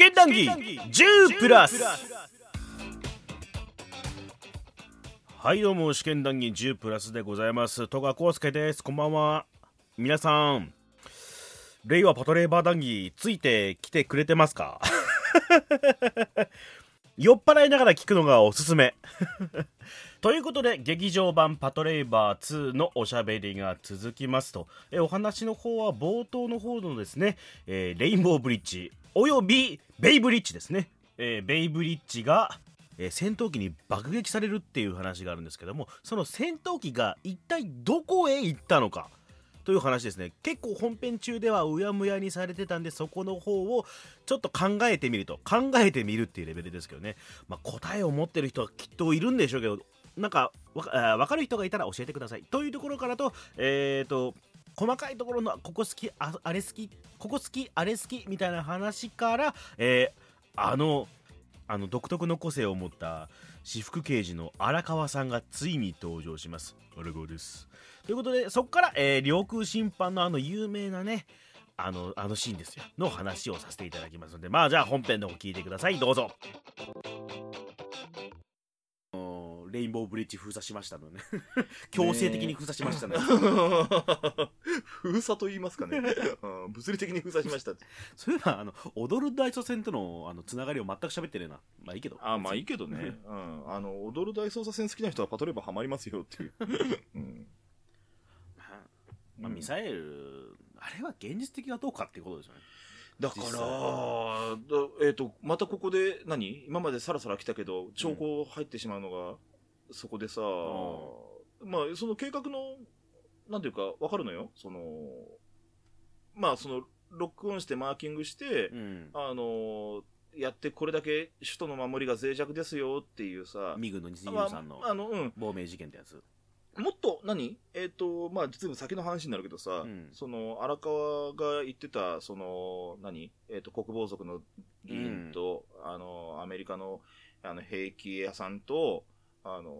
験談義10プラス。はいどうも試験談義10プラスでございます。戸川浩介です。こんばんは。皆さん令和パトレーバー談義ついてきてくれてますか？酔っ払いながら聞くのがおすすめ。ということで劇場版パトレイバー2のおしゃべりが続きますと。えお話の方は冒頭の方のですね、えー、レインボーブリッジ。およびベイブリッジですね、えー、ベイブリッジがえー、戦闘機に爆撃されるっていう話があるんですけどもその戦闘機が一体どこへ行ったのかという話ですね。結構本編中ではうやむやにされてたんでそこの方をちょっと考えてみると考えてみるっていうレベルですけどね、まあ、答えを持ってる人はきっといるんでしょうけどなんかわかる人がいたら教えてください。というところからとえっ、ー、と細かいところのここ好きああれ好きここ好きあれ好きみたいな話から、えー、あのあの独特の個性を持った私服刑事の荒川さんがついに登場します。荒川です。ということでそこから、えー、領空侵犯のあの有名なねあのあのシーンですよ。の話をさせていただきますのでまあじゃあ本編の方聞いてください。どうぞ。レインボーブリッジ封鎖しましたのね。強制的に封鎖しましたね。封鎖と言いますかね、物理的に封鎖しました。そういえばあの踊る大捜線とのあのつながりを全く喋ってねえな。まあいいけど。あまあいいけどね、うん、あの踊る大捜査線好きな人はパトレーバーハマりますよっていう、うん。まあ、まあ、ミサイル、あれは現実的はどうかっていうことですよね。だから、えっ、ー、と、またここで何、今までさらさら来たけど、兆候入ってしまうのが、そこでさ、まあ、その計画の、なんていうか、わかるのよ。その、まあ、その、ロックオンしてマーキングして、うん、あの、やってこれだけ首都の守りが脆弱ですよっていうさ。ミグの2023の、あの、うん。亡命事件ってやつ。もっと何、えっ、ー、と、まあ、実は先の話になるけどさ、うん、その、荒川が言ってた、その、何？えっ、ー、と、国防族の議員と、うん、あの、アメリカの、あの、兵器屋さんと、あの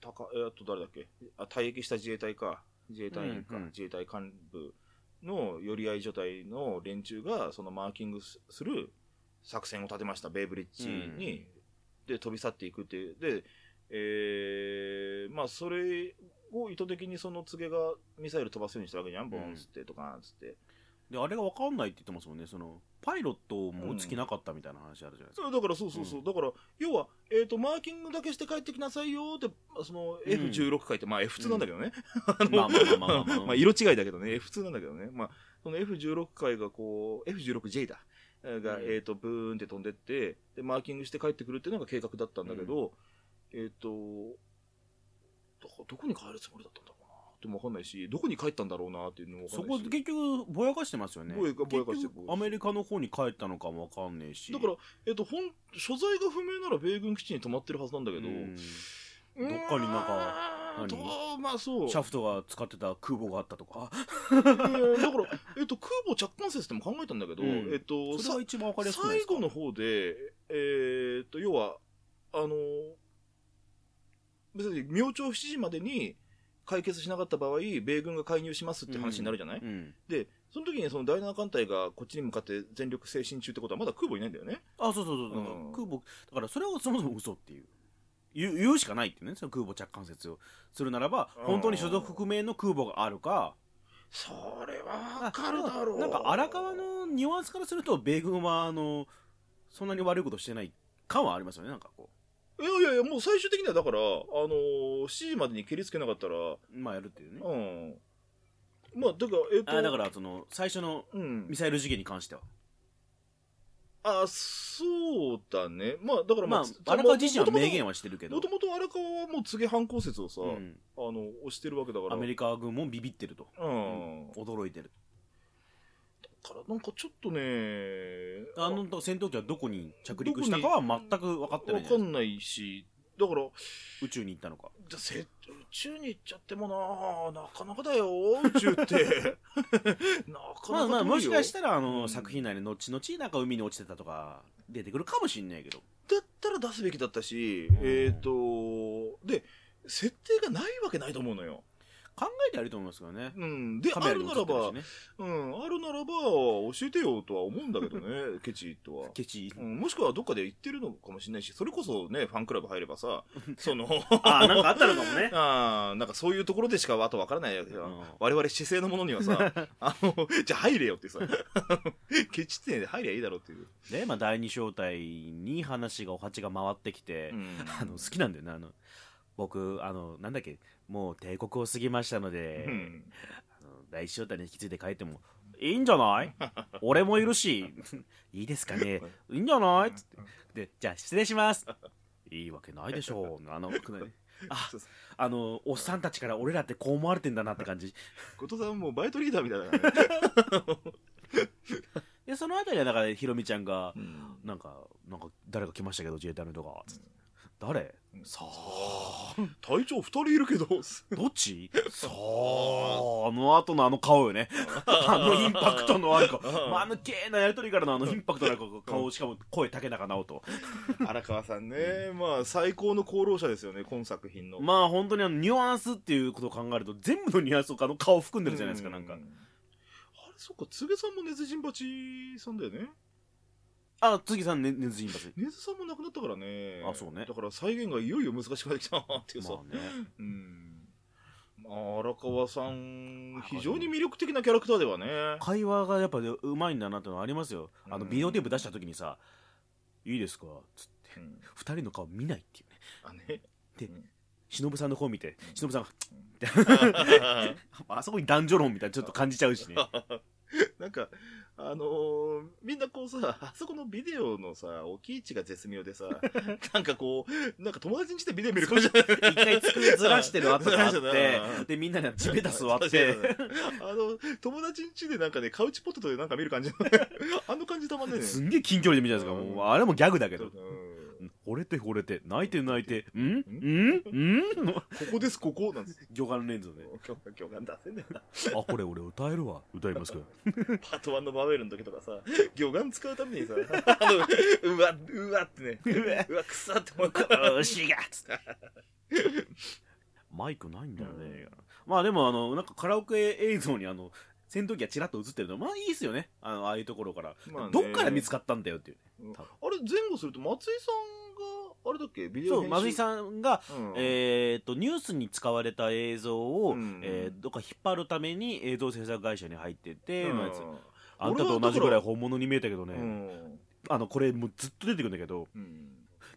ー、たか、えっと、誰だっけ？あ、退役した自衛隊か、自衛隊員か、うんうん、自衛隊幹部の寄り合い所帯の連中が、そのマーキングする作戦を立てました、ベイブリッジに、うん、で、飛び去っていくっていう。で、えー、まあ、それを意図的にその告げがミサイル飛ばすようにしたわけじゃん、ボンつって、とか、つって。で、あれが分かんないって言ってますもんね、その、パイロットも打つ気なかったみたいな話あるじゃないですか。うん、だからそうそうそう。うん、だから、要は、えっ、ー、と、マーキングだけして帰ってきなさいよって、その F16 書いて、まあ F2 なんだけどね。まあまあまあまあまあ。まあ 色違いだけどね、F2 なんだけどね。まあ、その F16 回がこう、F16J だ。が、えっ、と、ブーンって飛んでって、で、マーキングして帰ってくるっていうのが計画だったんだけど、えっ、と、どこに帰るつもりだったんだ？ろうってもわかんないし、どこに帰ったんだろうなっていうのもそこ結局ぼやかしてますよね。ぼやかぼやかしてアメリカの方に帰ったのかもわかんねえし。だから、えっと、本、所在が不明なら米軍基地に泊まってるはずなんだけど、どっかになんか、何？まあそう。シャフトが使ってた空母があったとか。だから、えっと、空母着艦説でも考えたんだけど、うん、えっと、それは一番わかりやすい最後の方で、えー、っと、要は、あの、別に明朝7時までに解決しなかった場合、米軍が介入しますって話になるじゃない、うんうん、で、その時にその第7艦隊がこっちに向かって全力推進中ってことはまだ空母いないんだよね。あ、そうそうそう。うん、空母、だからそれはそもそも嘘っていう。言う言うしかないってね、その空母着艦説をするならば、本当に所属不明の空母があるか、それはわかるだろう。なんか荒川のニュアンスからすると、米軍は、あの、そんなに悪いことしてない感はありますよね、なんかこう。いやいやいや、もう最終的にはだから、あのー、7時までに蹴りつけなかったら、まあやるっていうね。うん。まあ、だから、えっ、と。あだから、その、最初のミサイル事件に関しては。あ、そうだね。まあ、だからまあ、まあ、荒川自身は明言はしてるけど。もともと荒川はもう告げ反抗説をさ、うん、あの、押してるわけだから。アメリカ軍もビビってると。うん。驚いてる。からなんかちょっとねあの戦闘機はどこに着陸したかは全く分かってない分か。んないしだから宇宙に行ったのか。じゃ宇宙に行っちゃってもななかなかだよ宇宙って。なかなかまあまあもしかしたらあの、うん、作品内で後々なんか海に落ちてたとか出てくるかもしんないけど。だったら出すべきだったし、うん、えっ、ー、とで設定がないわけないと思うのよ考えてやると思いますけどね。うん。で、あるならば、ね、うん、あるならば、教えてよとは思うんだけどね、ケチとは。ケチ、うん。もしくはどっかで言ってるのかもしれないし、それこそね、ファンクラブ入ればさ、そのあ、なんかあったのかもね。ああ、なんかそういうところでしかあとわからないわけよ。うん、我々姿勢のものにはさ、あの、じゃあ入れよってさ、ケチって入りゃいいだろうっていう。で、まあ第二招待に話が、お鉢が回ってきて、うん、あの、好きなんだよね、あの、僕、あの、なんだっけ、もう帝国を過ぎましたので、うん、あの第一招待に引き継いで帰っても、いいんじゃない？俺もいるし、いいですかねいいんじゃない？っつって。で、じゃあ失礼します。いいわけないでしょう。あの、あ、あの、おっさんたちから俺らってこう思われてんだなって感じ。後藤さんもうバイトリーダーみたいだからね。で、そのあたりはだから、ひろみちゃんが、うん、なんか、なんか、誰か来ましたけど、自衛隊の人が。誰、さあ隊長2人いるけど。どっち？さあ。あの後のあの顔よね。あのインパクトのある顔。まぬけなやりとりからのあのインパクトのある顔。しかも声竹中直人。荒川さんね、まあ最高の功労者ですよね今作品の。まあ本当にあのニュアンスっていうことを考えると全部のニュアンスをあの顔含んでるじゃないですか、なんか。あれそっか柘植さんも根津陣八さんだよねあ、次さん、ね、根津印発。根津さんも亡くなったからね。あ、そうね。だから再現がいよいよ難しくなってきたなっていうさ。まあね。うん。荒川さん、非常に魅力的なキャラクターではね。会話がやっぱうまいんだなってのはありますよ。あの、ビデオテープ出した時にさ、いいですか？つって、二、人の顔見ないっていうね。あね。で、忍さんの方見て、忍さんが、あそこに男女論みたいなちょっと感じちゃうしね。なんか、あのー、みんなこうさ、あそこのビデオのさ、置き位置が絶妙でさ、なんかこう、なんか友達にしてビデオ見る感じ一回机ずらしてる後があって、で、みんなでチベタス割って、あの、友達ん家でなんかね、カウチポテトでなんか見る感じあの感じたまんねね。すんげえ近距離で見たんですか、もう、あれもギャグだけど。惚れて惚れて、泣いて泣いて、ん？ん？ん？ここです、ここ？なんです。魚眼レンズね。魚眼出せねえな。あ、これ俺歌えるわ。歌いますかパート1のバベルの時とかさ、魚眼使うためにさ、あの、うわ、うわってね、うわ、くさって思う。牛がつって。マイクないんだよね。まあでも、あの、なんかカラオケ映像にあの、戦闘機がちらっと映ってるのまあいいっすよね。あのああいうところから、まあどっから見つかったんだよっていう、ね、あれ前後すると松井さんあれだっけ？ビデオそう松井さんが、うん、えーと、ニュースに使われた映像を、うん、えー、どっか引っ張るために映像制作会社に入ってて、うん、あんたと同じぐらい本物に見えたけどね、あのこれもうずっと出てくるんだけど、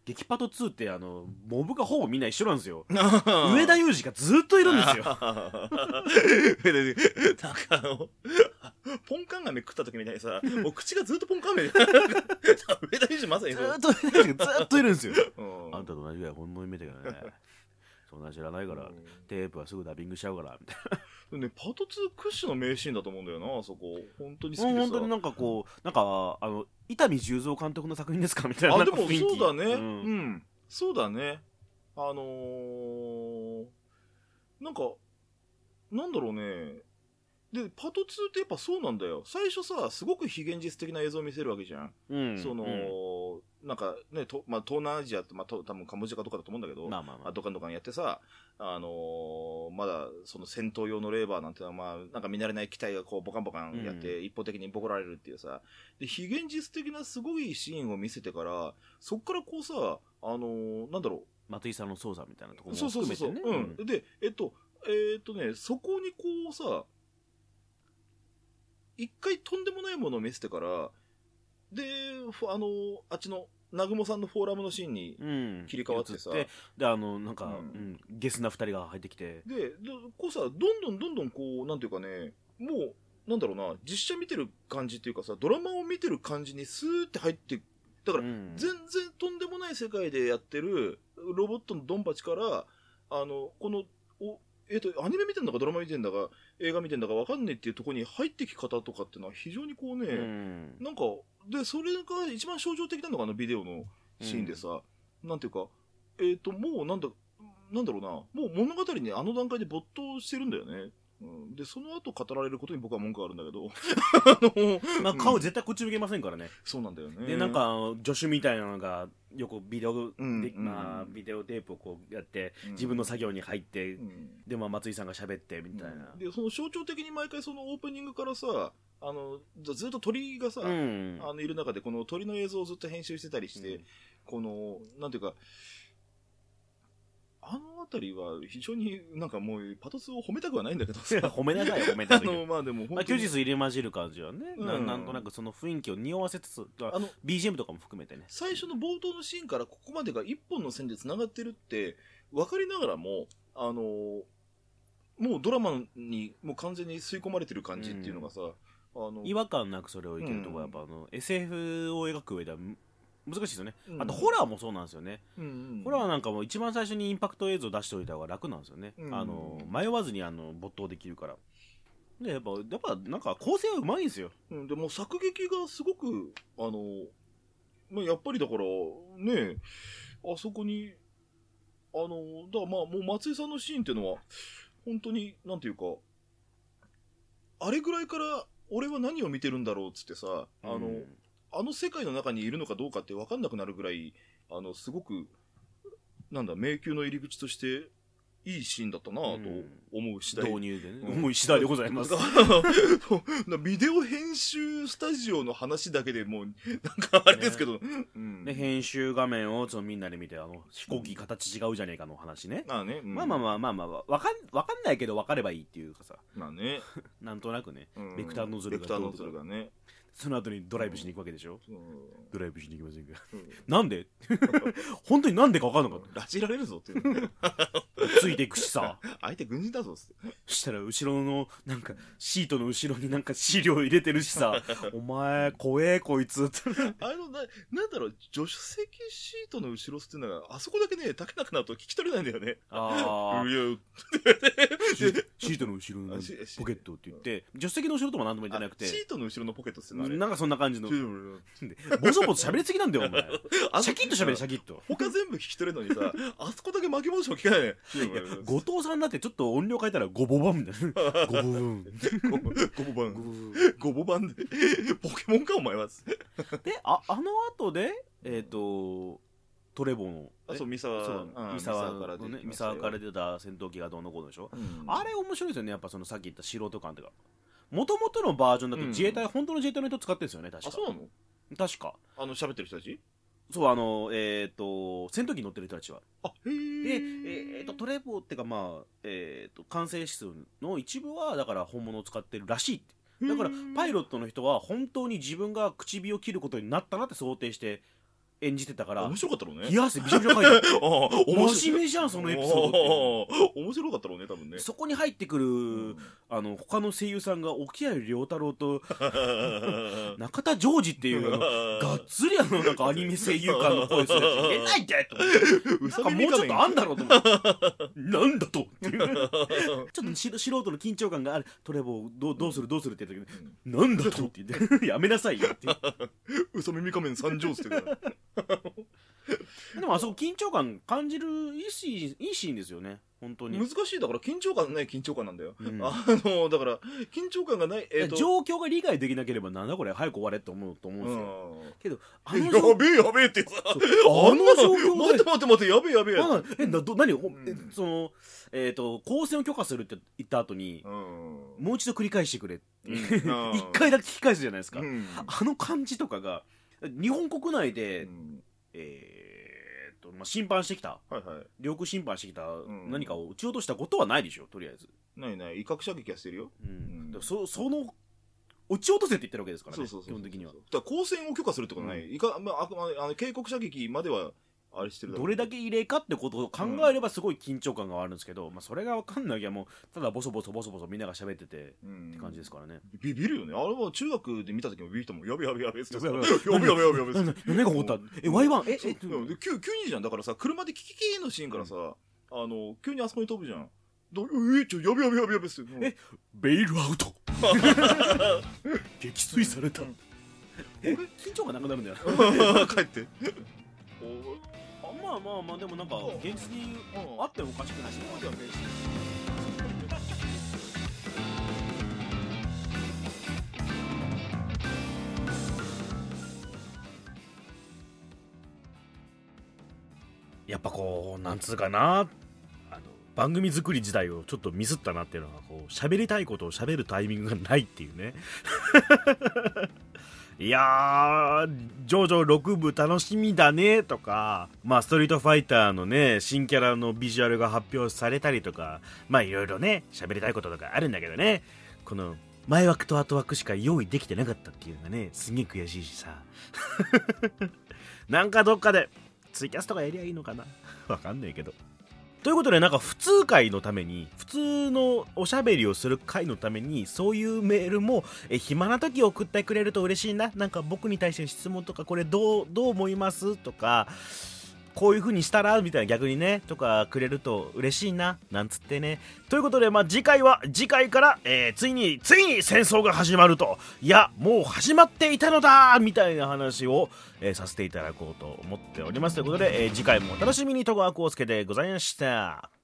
激パト2ってあのモブがほぼみんな一緒なんですよ。上田裕二がずっといるんですよ。なんかあのポンカンガメ食った時みたいにさもう口がずっとポンカンガメ 上田裕二まさにずっとずっといるんですよ、あんたと同じぐらい本物に見えたけどねそんな知らないから、テープはすぐダビングしちゃうからみたいな ね、パト2屈指の名シーンだと思うんだよな、あそこ。本当に好きで本当になんかこう、なんか、あの、伊丹十三監督の作品ですかみたいな。あ、でもそうだね、うん。うん。そうだね。あのー、なんか、なんだろうね。で、パト2ってやっぱそうなんだよ。最初さ、すごく非現実的な映像を見せるわけじゃん。うん、その、うんなんかね、とまあ、東南アジアって、まあ、多分カンボジアかとかだと思うんだけど、まあまあまあ、ドカンドカンやってさ、あのー、まだその戦闘用のレーバーなんてのは、まあ、なんか見慣れない機体がこうボカンボカンやって、一方的にボコられるっていうさ、で、非現実的なすごいシーンを見せてから、そっからこうさ、あのー、なんだろう。松井さんの操作みたいなところも含めてね。そうそうそう。うん。で、えっと、えー、っとね、そこにこうさ、一回とんでもないものを見せてから、で、あの、あっちの南雲さんのフォーラムのシーンに切り替わってさ、うん、であのなんか、うん、ゲスな2人が入ってきて。でこうさどんどんどんどんこうなんていうかねもうなんだろうな実写見てる感じっていうかさドラマを見てる感じにスーって入ってだから、全然とんでもない世界でやってるロボットのドンパチからあのこのおえっ、ー、とアニメ見てんだかドラマ見てんだか映画見てんだか分かんねえっていうところに入ってき方とかっていうのは非常にこうね、うん、なんかで、それが一番象徴的なのがあのビデオのシーンでさ、うん、なんていうか、えっ、ー、と、もうなんだ、なんだろうな、もう物語にあの段階で没頭してるんだよね。で、その後語られることに僕は文句があるんだけど。あの、まあ、顔絶対こっち向けませんからね。そうなんだよね。で、なんか、助手みたいなのが、よくビデオ、うんでまあ、ビデオテープをこうやって、自分の作業に入って、うん、で、まあ、松井さんが喋って、みたいな、で、その象徴的に毎回そのオープニングからさ、あの、ずっと鳥がさ、あの、いる中で、この鳥の映像をずっと編集してたりして、この、なんていうか、あのあたりは非常になんかもうパトスを褒めたくはないんだけどさ。褒めなさいよ、褒めたくあの、まあでもまあ、休日入れ混じる感じはね、うん、な。なんとなくその雰囲気を匂わせつつ、あの、BGM とかも含めてね。最初の冒頭のシーンからここまでが一本の線で繋がってるって、分かりながらも、あの、もうドラマにもう完全に吸い込まれてる感じっていうのがさ、うんあの違和感なくそれをいけるところはやっぱ、あの SF を描く上では難しいですよね、うん、あとホラーもそうなんですよね、うんうん、ホラーなんかも一番最初にインパクト映像出しておいた方が楽なんですよね、うん。うん、あの迷わずにあの没頭できるから。でやっぱやっぱなんか構成はうまいんですよ、うん、でも作劇がすごくあの、まあ、やっぱりだからねあそこにあのだからまあもう松井さんのシーンっていうのは本当になんていうかあれぐらいから俺は何を見てるんだろうっつってさあの、うんあの世界の中にいるのかどうかって分かんなくなるぐらい、あの、すごく、なんだ、迷宮の入り口として、いいシーンだったなと思う次第。導入でね。うん、思い次第でございます。ビデオ編集スタジオの話だけでもう、なんかあれですけど。ねうん、で、編集画面をちょっとみんなで見て、あの、飛行機形違うじゃねえかの話ね。あね、うん、まあまあまあまあまあ、わかん、わかんないけど分かればいいっていうかさ。まあね。なんとなくね、ベクターノズルが。ベクターノズルがね。その後にドライブしに行くわけでしょ、うん、ドライブしに行きませんか、うん、なんで？本当になんでか分かんなかった？拉致られるぞってついていくしさ。相手軍人だぞっって。そしたら後ろのなんかシートの後ろになんか資料入れてるしさ。お前怖えこいつ。あのななんだろう？助手席シートの後ろっていうのがあそこだけね竹中なと聞き取れないんだよね。ああシートの後ろのポケットって言って助手席の後ろとも何とも言ってなくて。シートの後ろのポケットってなんかそんな感じの。ボソボソ喋りすぎなんだよ、お前。シャキッと喋れ、シャキッと。他全部聞き取れるのにさ、あそこだけ巻き戻しも聞かないね。後藤さんだってちょっと音量変えたらゴボバンみたいな。ゴボバン。ゴボバン。ゴボバンで。ポケモンか、お前は。で、あ、あの後で、えっと、トレボの。あ、そう、三沢。三沢からね、三沢から出た戦闘機がどうのこうのでしょ。あれ面白いですよね、やっぱそのさっき言った素人感とか。もともとのバージョンだと自衛隊、うん、本当の自衛隊の人使ってるんですよね、確か。あ、そうなの？確か。あの、喋ってる人たち？そう、あの、えっ、ー、と、戦闘機乗ってる人たちは。あ、へで、えっ、ー、と、トレポっていうか、まあ、えっ、ー、と、完成指数の一部は、だから本物を使ってるらしいって。だから、パイロットの人は本当に自分が口火を切ることになったなって想定して演じてたから面白かったろうね。冷や汗びしょびしょかいて 真面目じゃんそのエピソードって。面白かったろうね多分ね。そこに入ってくる、うん、あの他の声優さんが沖合良太郎と 中田ジョージっていう がっつりあのなんかアニメ声優感の声するやつないって。と思ってなんかもうちょっとあんだろうと思って。なんだとちょっと素人の緊張感がある。トレボどうどうするどうするって言った時に、うん、なんだとって言って。やめなさいよって。嘘耳仮面参上って言って でもあそこ緊張感感じるいいシーンいいシーンですよね。本当に。難しい。だから緊張感ない緊張感なんだよ、うん、あのだから緊張感がない、えー、状況が理解できなければなんだこれ早く終われって思うと思うんですよ、けどあのやべえやべえってさあの状況で 待って待って待ってやべえやべええなど何、うん、そのえっ、ー、と光線を許可するって言った後に、うん、もう一度繰り返してくれ 一回だけ聞き返すじゃないですか、あの感じとかが日本国内で、うん、えー、っと、まあ、審判してきた、はいはい、領空侵犯してきた何かを撃ち落としたことはないでしょ、とりあえず。ないない、威嚇射撃はしてるよ。うん。うん、そその、撃ち落とせって言ってるわけですからね、基本的には。だから光線を許可するってことない。うん、いかまあ、あの警告射撃まではあれしてるどれだけ異例かってことを考えればすごい緊張感があるんですけど、うん、まあ、それが分かんなきゃもうただボソボソボソボソみんなが喋ってて、って感じですからね。ビビるよね。あれは中学で見た時もビビったもん。やべやべやべってやべやべやべやべやべやべ。何が起こったえ Y1 ええ急急にじゃんだからさ車でキキキのシーンからさ、あの急にあそこに飛ぶじゃんえちょやべやべやべやべっすえベイルアウト撃墜されたえ緊張がなくなるんだよ帰ってこうあまあまあまあでもなんか現実にあってもおかしくないし、うん、うやっぱこうなんつうかな。あの番組作り自体をちょっとミスったなっていうのはこう喋りたいことを喋るタイミングがないっていうね。いやー、ジョジョ6部楽しみだねとか、まあ、ストリートファイターのね、新キャラのビジュアルが発表されたりとか、まあ、いろいろね、喋りたいこととかあるんだけどね、この、前枠と後枠しか用意できてなかったっていうのがね、すげえ悔しいしさ。なんかどっかで、ツイキャスとかやりゃいいのかなわかんないけど。ということで、なんか普通回のために、普通のおしゃべりをする会のために、そういうメールも、え、暇な時送ってくれると嬉しいな。なんか僕に対して質問とか、これどう、どう思います？とか、こういう風にしたらみたいな逆にね、とかくれると嬉しいな、なんつってね。ということで、まあ、次回は、次回から、えー、ついに、ついに戦争が始まると。いや、もう始まっていたのだみたいな話を、えー、させていただこうと思っております。ということで、えー、次回もお楽しみに戸川浩介でございました。